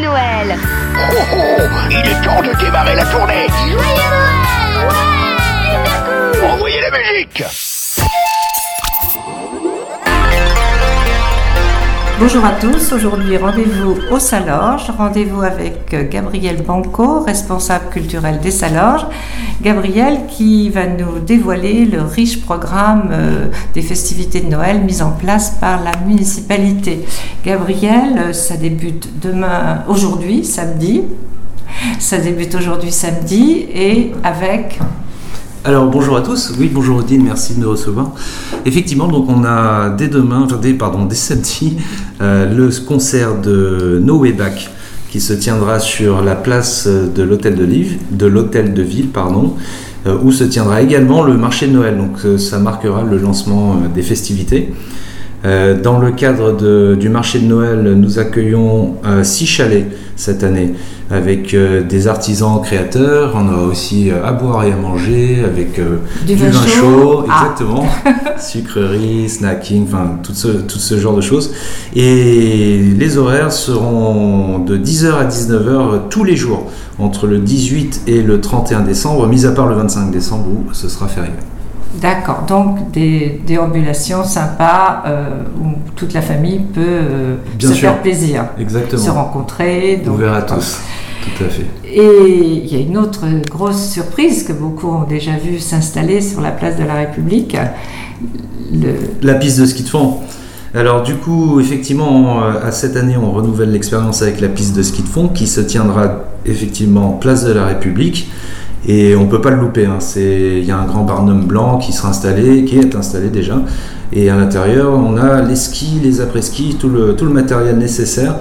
Noël. Oh, oh, il est temps de démarrer la tournée. Joyeux Noël Ouais Envoyez la musique. Bonjour à tous, aujourd'hui rendez-vous au Salorge, rendez-vous avec euh, Gabriel Banco, responsable culturel des Salorges. Gabriel qui va nous dévoiler le riche programme euh, des festivités de Noël mis en place par la municipalité. Gabriel, euh, ça débute demain, aujourd'hui, samedi. Ça débute aujourd'hui samedi et avec Alors bonjour à tous, oui bonjour Odile, merci de me recevoir. Effectivement, donc on a dès demain, dès, samedi, euh, le concert de No Way Back qui se tiendra sur la place de l'hôtel de, de l'hôtel de ville, pardon, euh, où se tiendra également le marché de Noël. Donc euh, ça marquera le lancement des festivités. Euh, dans le cadre de- du marché de Noël, nous accueillons euh, six chalets cette année avec euh, des artisans créateurs. On aura aussi à boire et à manger avec euh, Du vin chaud. Ah. exactement, sucreries, snacking, enfin tout ce, tout ce genre de choses. Et les horaires seront de 10h à 19h tous les jours entre le 18 et le 31 décembre, mis à part le 25 décembre où ce sera férié. D'accord, donc des déambulations sympas euh, où toute la famille peut euh, Bien se sûr. faire plaisir, Exactement. se rencontrer. donc- Ouvert à tous, tout à fait. Et il y a une autre grosse surprise que beaucoup ont déjà vu s'installer sur la place de la République. Le- La piste de ski de fond. Alors du coup, effectivement, euh, à cette année, on renouvelle l'expérience avec la piste de ski de fond qui se tiendra effectivement place de la République. Et on peut pas le louper. hein. Il y a un grand barnum blanc qui sera installé, qui est installé déjà. Et à l'intérieur, on a les skis, les après-skis, tout le matériel nécessaire.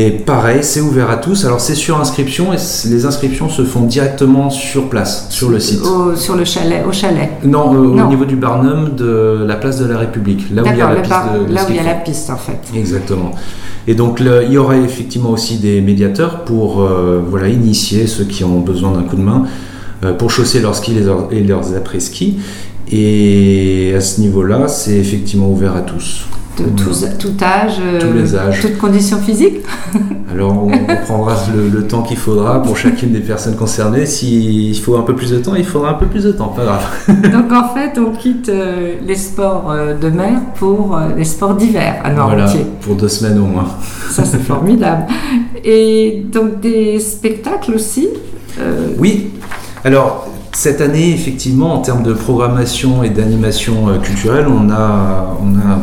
Et pareil, c'est ouvert à tous. Alors c'est sur inscription et les inscriptions se font directement sur place, sur le site. au- sur le chalet, au chalet. Non, euh, Non. au niveau du Barnum de la place de la République, là où il y a la piste bar- de, de là où il y a la piste en fait. Exactement. Et donc le- il y aura effectivement aussi des médiateurs pour euh, voilà, initier ceux qui ont besoin d'un coup de main euh, pour chausser leurs skis et leurs après-skis. Et à ce niveau-là, c'est effectivement ouvert à tous. De tous- tout âge, euh, Tous les âges. toutes conditions physiques. Alors on, on prendra le, le temps qu'il faudra pour chacune des personnes concernées. S'il faut un peu plus de temps, il faudra un peu plus de temps, pas grave. Donc en fait, on quitte euh, les sports euh, de mer pour euh, les sports d'hiver à Voilà, pour deux semaines au moins. Ça, c'est formidable. Et donc des spectacles aussi. euh, Oui, alors cette année, effectivement, en termes de programmation et d'animation culturelle, on a, on a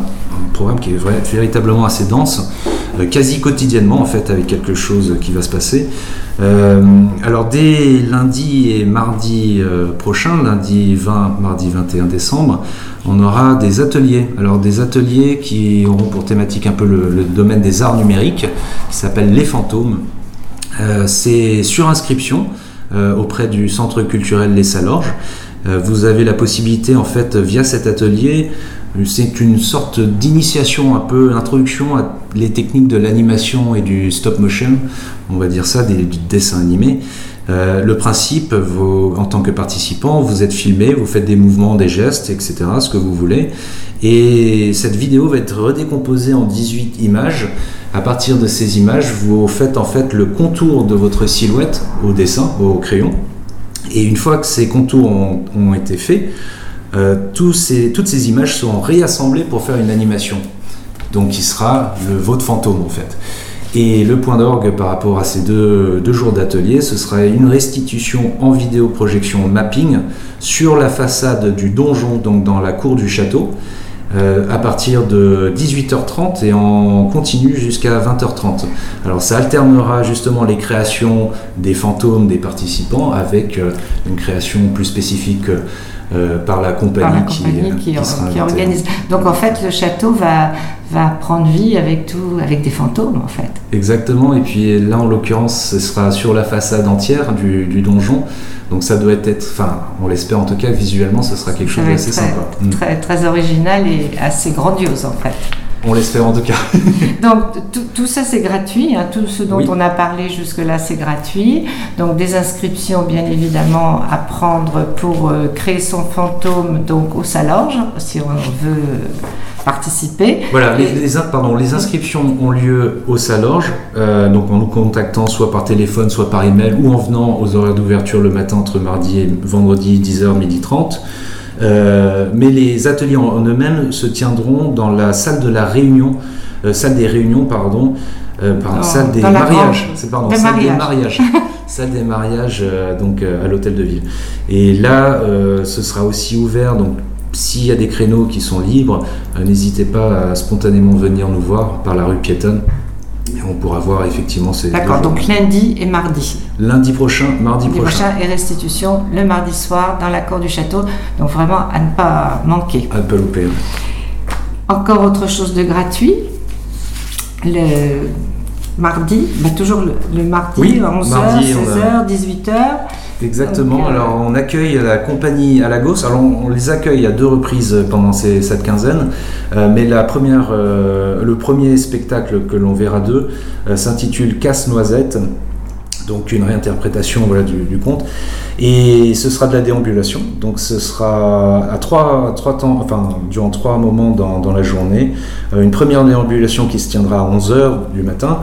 programme qui est véritablement assez dense, euh, quasi quotidiennement en fait, avec quelque chose qui va se passer. Euh, alors dès lundi et mardi euh, prochain, lundi 20, mardi 21 décembre, on aura des ateliers. Alors des ateliers qui auront pour thématique un peu le, domaine des arts numériques, qui s'appelle Les Fantômes. C'est sur inscription auprès du centre culturel Les Salorges. Vous avez la possibilité en fait via cet atelier, c'est une sorte d'initiation un peu, introduction à les techniques de l'animation et du stop motion, on va dire ça, du dessin animé. Euh, le principe, en tant que participant, vous êtes filmé, vous faites des mouvements, des gestes, etc., ce que vous voulez. Et cette vidéo va être redécomposée en 18 images. À partir de ces images, vous faites en fait le contour de votre silhouette au dessin, au crayon. Et une fois que ces contours ont, été faits, ces- toutes ces images seront réassemblées pour faire une animation. Donc qui sera le votre fantôme en fait. Et le point d'orgue par rapport à ces deux, jours d'atelier, ce sera une restitution en vidéo projection mapping sur la façade du donjon, donc dans la cour du château, euh, à partir de 18h30 et en continu jusqu'à 20h30. Alors ça alternera justement les créations des fantômes des participants avec euh, une création plus spécifique euh, par la compagnie, par la qui, compagnie euh, qui, qui sera qui invitée. organise. Donc en fait, le château va, va prendre vie avec tout, avec des fantômes en fait. Exactement, et puis là en l'occurrence ce sera sur la façade entière du, du donjon, donc ça doit être, enfin on l'espère en tout cas visuellement ce sera quelque chose d'assez très, sympa. Mm. très original et assez grandiose en fait. On l'espère en tout cas. Donc tout, tout ça c'est gratuit, hein, tout ce dont Oui. on a parlé jusque-là c'est gratuit. Donc des inscriptions bien évidemment à prendre pour euh, créer son fantôme donc au Salorge si on veut participer. Voilà, les, Et- les in- pardon, les inscriptions ont lieu au Salorge, euh, donc en nous contactant soit par téléphone, soit par email, ou en venant aux horaires d'ouverture le matin entre mardi et vendredi 10h, midi 30. Euh, mais les ateliers en, eux-mêmes se tiendront dans la salle de la réunion, euh, salle des réunions, pardon, euh, pardon, salle des mariages, c'est pardon, des salle des mariages. salle des mariages, donc à l'hôtel de ville. Et là, ce sera aussi ouvert, donc s'il y a des créneaux qui sont libres, n'hésitez pas à spontanément venir nous voir par la rue piétonne. On pourra voir effectivement ces D'accord, donc lundi et mardi. lundi prochain, mardi Lundi prochain. prochain et restitution le mardi soir dans la cour du château. Donc vraiment à ne pas manquer. À ne pas louper. Encore autre chose de gratuit. Le mardi, bah, toujours le, le mardi, Oui, 11h, mardi, on a- 16h, 18h. Exactement. Donc, Alors, on accueille la compagnie à Lagos. Alors, on, on les accueille à deux reprises pendant ces- cette quinzaine. Euh, mais la première, euh, le premier spectacle que l'on verra d'eux euh, s'intitule Casse-Noisette. Donc, une réinterprétation voilà, du, du conte. Et ce sera de la déambulation. Donc, ce sera à trois, trois temps, enfin, durant trois moments dans, dans la journée. Euh, une première déambulation qui se tiendra à 11h du matin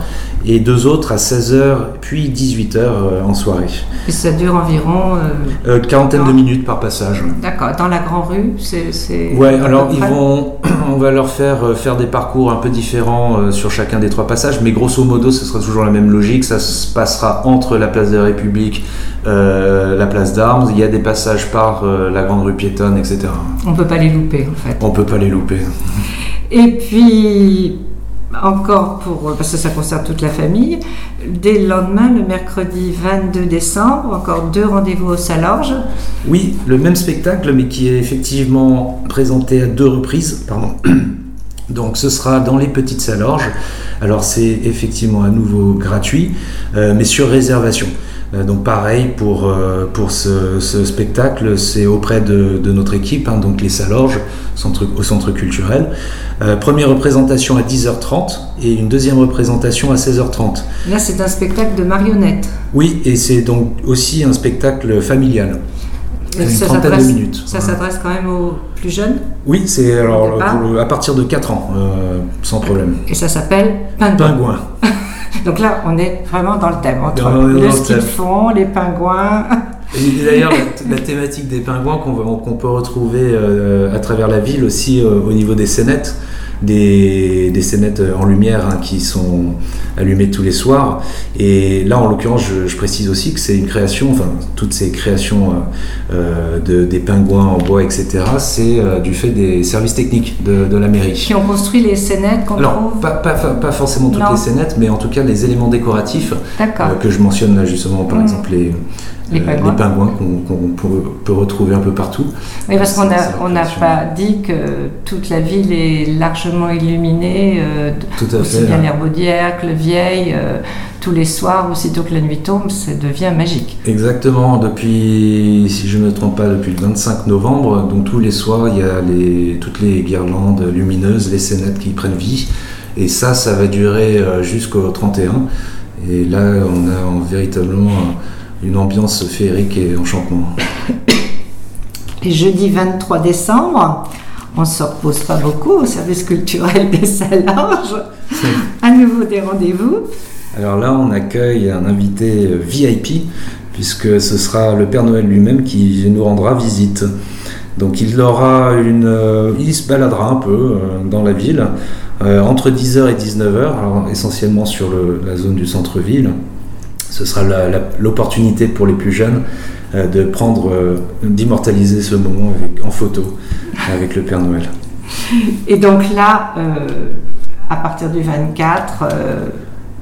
et deux autres à 16h puis 18h euh, en soirée. Et ça dure environ. euh, Euh, quarantaine de minutes par passage. D'accord, dans la Grand Rue, c'est. Ouais, alors ils vont, on va leur faire faire des parcours un peu différents sur chacun des trois passages, mais grosso modo, ce sera toujours la même logique. Ça se passera entre la place de la République, euh, la place d'Armes. Il y a des passages par euh, la grande rue piétonne, etc. On peut pas les louper en fait. On peut pas les louper. Et puis, encore pour. Parce que ça concerne toute la famille, dès le lendemain, le mercredi 22 décembre, encore deux rendez-vous au Salorge. Oui, le même spectacle, mais qui est effectivement présenté à deux reprises. Pardon. Donc ce sera dans les petites salorges. Alors c'est effectivement à nouveau gratuit, euh, mais sur réservation. Euh, donc pareil pour, euh, pour ce, ce spectacle, c'est auprès de, de notre équipe, hein, donc les Salorges, centre, au centre culturel. Euh, première représentation à 10h30 et une deuxième représentation à 16h30. Là, c'est un spectacle de marionnettes. Oui, et c'est donc aussi un spectacle familial. Une Ça trentaine de s'adresse- minutes. Ça Voilà. s'adresse quand même aux plus jeunes Oui, c'est alors pour à partir de 4 ans, euh, sans problème. et ça s'appelle Pingouin. Pingouin. Donc là, on est vraiment dans le thème entre dans le ski de thème. fond, les pingouins. Et d'ailleurs, la, thématique des pingouins qu'on peut retrouver euh, à travers la ville aussi euh, au niveau des scénettes, des, des scénettes en lumière hein, qui sont allumées tous les soirs. Et là, en l'occurrence, je, je précise aussi que c'est une création, enfin, toutes ces créations euh, euh, de, des pingouins en bois, etc., c'est euh, du fait des services techniques de, de la mairie. qui ont construit les scénettes qu'on Alors, trouve. pas, pas, pas forcément toutes Non. les scénettes, mais en tout cas les éléments décoratifs euh, que je mentionne là justement, par Mm. exemple les, Les euh, pingouins. qu'on qu'on peut, peut retrouver un peu partout. Oui, parce qu'on n'a pas dit que toute la ville est largement illuminée, euh, Tout à aussi fait. bien l'Herbaudière que le Vieil, euh, tous les soirs, aussitôt que la nuit tombe, ça devient magique. Exactement, depuis, si je ne me trompe pas, depuis le 25 novembre, donc tous les soirs, il y a les, toutes les guirlandes lumineuses, les scénettes qui prennent vie. Et ça, ça va durer jusqu'au 31. Et là, on a en- véritablement une ambiance féerique et enchantement. Et jeudi 23 décembre, on ne se repose pas beaucoup au service culturel des Salanges. À nouveau des rendez-vous. Alors là, on accueille un invité VIP, puisque ce sera le Père Noël lui-même qui nous rendra visite. Donc il aura une, euh, il se baladera un peu euh, dans la ville euh, entre 10h et 19h, alors essentiellement sur le- la zone du centre-ville. Ce sera l'opportunité pour les plus jeunes euh, de prendre, euh, d'immortaliser ce moment en photo avec le Père Noël. Et donc là, euh, à partir du 24, euh,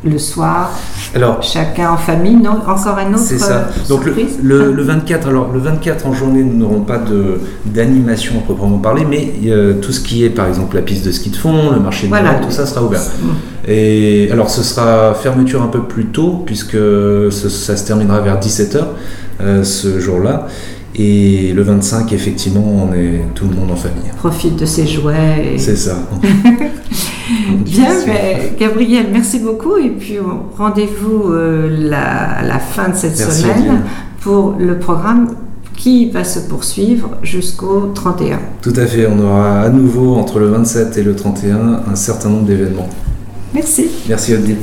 le soir, Alors chacun en famille, non, encore un autre C'est ça. euh, Donc le, le- le 24, alors le 24 en journée, nous n'aurons pas de d'animation à proprement parler, mais euh, tout ce qui est par exemple la piste de ski de fond, le marché de Voilà. Noël, tout ça sera ouvert. Et alors ce sera fermeture un peu plus tôt puisque ce- ça se terminera vers 17h ce jour-là. Et le 25, effectivement, on est tout le monde en famille. Profite de ses jouets. et- C'est ça. Bien, ben, Gabriel, merci beaucoup. Et puis rendez-vous euh, la, à la fin de cette Merci, semaine pour le programme qui va se poursuivre jusqu'au 31. Tout à fait, on aura à nouveau entre le 27 et le 31 un certain nombre d'événements. Merci. Merci Odile.